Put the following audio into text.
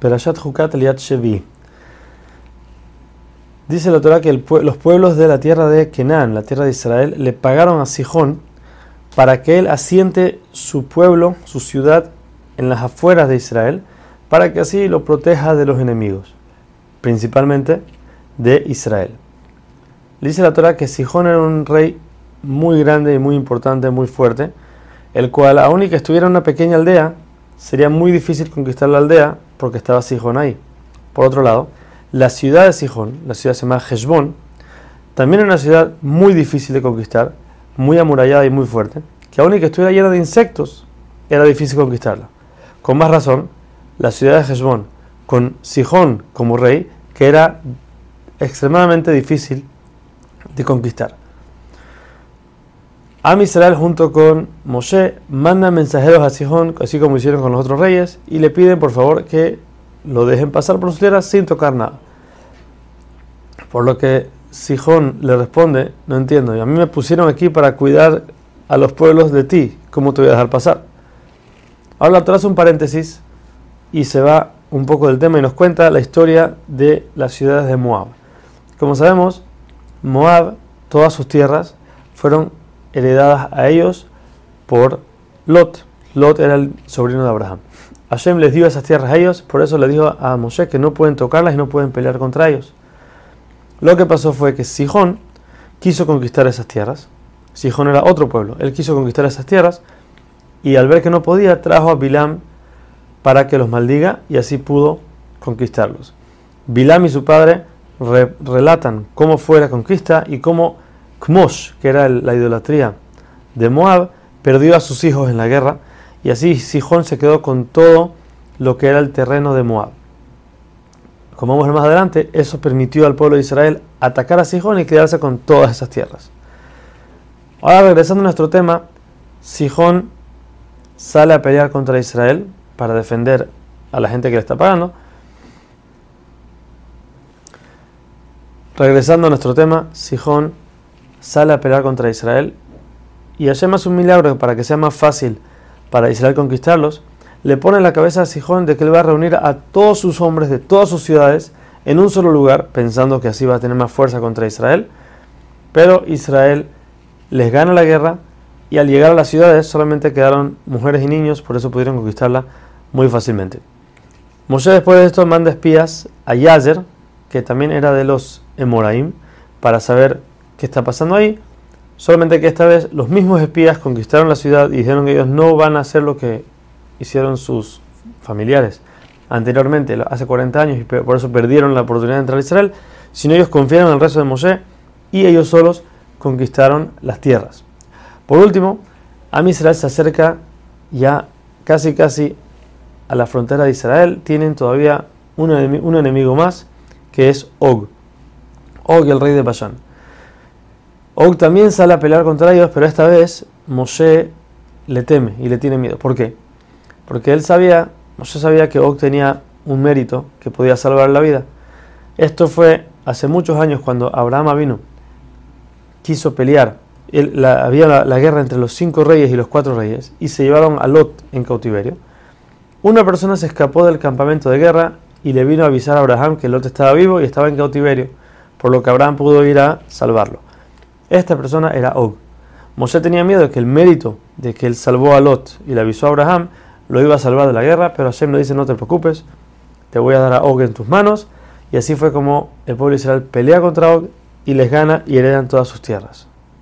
Perashat Hukat Eliat Shevi. Dice la Torah que los pueblos de la tierra de Kenan, la tierra de Israel, le pagaron a Sijón para que él asiente su pueblo, su ciudad, en las afueras de Israel, para que así lo proteja de los enemigos, principalmente de Israel. Dice la Torah que Sijón era un rey muy grande y muy importante, muy fuerte, el cual, aun que estuviera en una pequeña aldea, sería muy difícil conquistar la aldea porque estaba Sijón ahí. Por otro lado, la ciudad de Sijón, la ciudad se llama Heshbon, también era una ciudad muy difícil de conquistar, muy amurallada y muy fuerte, que aun y que estuviera llena de insectos, era difícil conquistarla. Con más razón, la ciudad de Heshbon, con Sijón como rey, que era extremadamente difícil de conquistar. Am junto con Moshe mandan mensajeros a Sijón, así como hicieron con los otros reyes, y le piden por favor que lo dejen pasar por su tierra sin tocar nada. Por lo que Sijón le responde, no entiendo, y a mí me pusieron aquí para cuidar a los pueblos de ti, ¿cómo te voy a dejar pasar? Ahora atrás un paréntesis y se va un poco del tema y nos cuenta la historia de las ciudades de Moab. Como sabemos, Moab, todas sus tierras fueron heredadas a ellos por Lot. Lot era el sobrino de Abraham. Hashem les dio esas tierras a ellos, por eso le dijo a Moshe que no pueden tocarlas y no pueden pelear contra ellos. Lo que pasó fue que Sijón quiso conquistar esas tierras. Sijón era otro pueblo. Él quiso conquistar esas tierras y al ver que no podía, trajo a Bilam para que los maldiga y así pudo conquistarlos. Bilam y su padre relatan cómo fue la conquista y cómo Kmosh, que era la idolatría de Moab, perdió a sus hijos en la guerra y así Sijón se quedó con todo lo que era el terreno de Moab. Como vamos a ver más adelante, eso permitió al pueblo de Israel atacar a Sijón y quedarse con todas esas tierras. Ahora regresando a nuestro tema, Sijón sale a pelear contra Israel para defender a la gente que le está pagando. Regresando a nuestro tema, Sijón sale a pelear contra Israel y Hashem hace un milagro para que sea más fácil para Israel conquistarlos. Le pone en la cabeza a Sijón de que él va a reunir a todos sus hombres de todas sus ciudades en un solo lugar, pensando que así va a tener más fuerza contra Israel. Pero Israel les gana la guerra y al llegar a las ciudades solamente quedaron mujeres y niños, por eso pudieron conquistarla muy fácilmente. Moshe después de esto manda espías a Yazer, que también era de los Emoraim, para saber qué está pasando ahí. Solamente que esta vez los mismos espías conquistaron la ciudad y dijeron que ellos no van a hacer lo que hicieron sus familiares anteriormente, hace 40 años, y por eso perdieron la oportunidad de entrar a Israel, sino ellos confiaron en el resto de Moshe y ellos solos conquistaron las tierras. Por último, a Israel se acerca ya casi casi a la frontera de Israel. Tienen todavía un, enemigo, más, que es Og. Og, el rey de Bashan. Og también sale a pelear contra ellos, pero esta vez Moshe le teme y le tiene miedo. ¿Por qué? Porque él sabía, Moshe sabía que Og tenía un mérito que podía salvar la vida. Esto fue hace muchos años cuando Abraham vino, quiso pelear había la, guerra entre los cinco reyes y los cuatro reyes y se llevaron a Lot en cautiverio. Una persona se escapó del campamento de guerra y le vino a avisar a Abraham que Lot estaba vivo y estaba en cautiverio, por lo que Abraham pudo ir a salvarlo. Esta persona era Og. Mosé tenía miedo de que el mérito de que él salvó a Lot y le avisó a Abraham lo iba a salvar de la guerra, pero Hashem le dice no te preocupes, te voy a dar a Og en tus manos. Y así fue como el pueblo de Israel pelea contra Og y les gana y heredan todas sus tierras.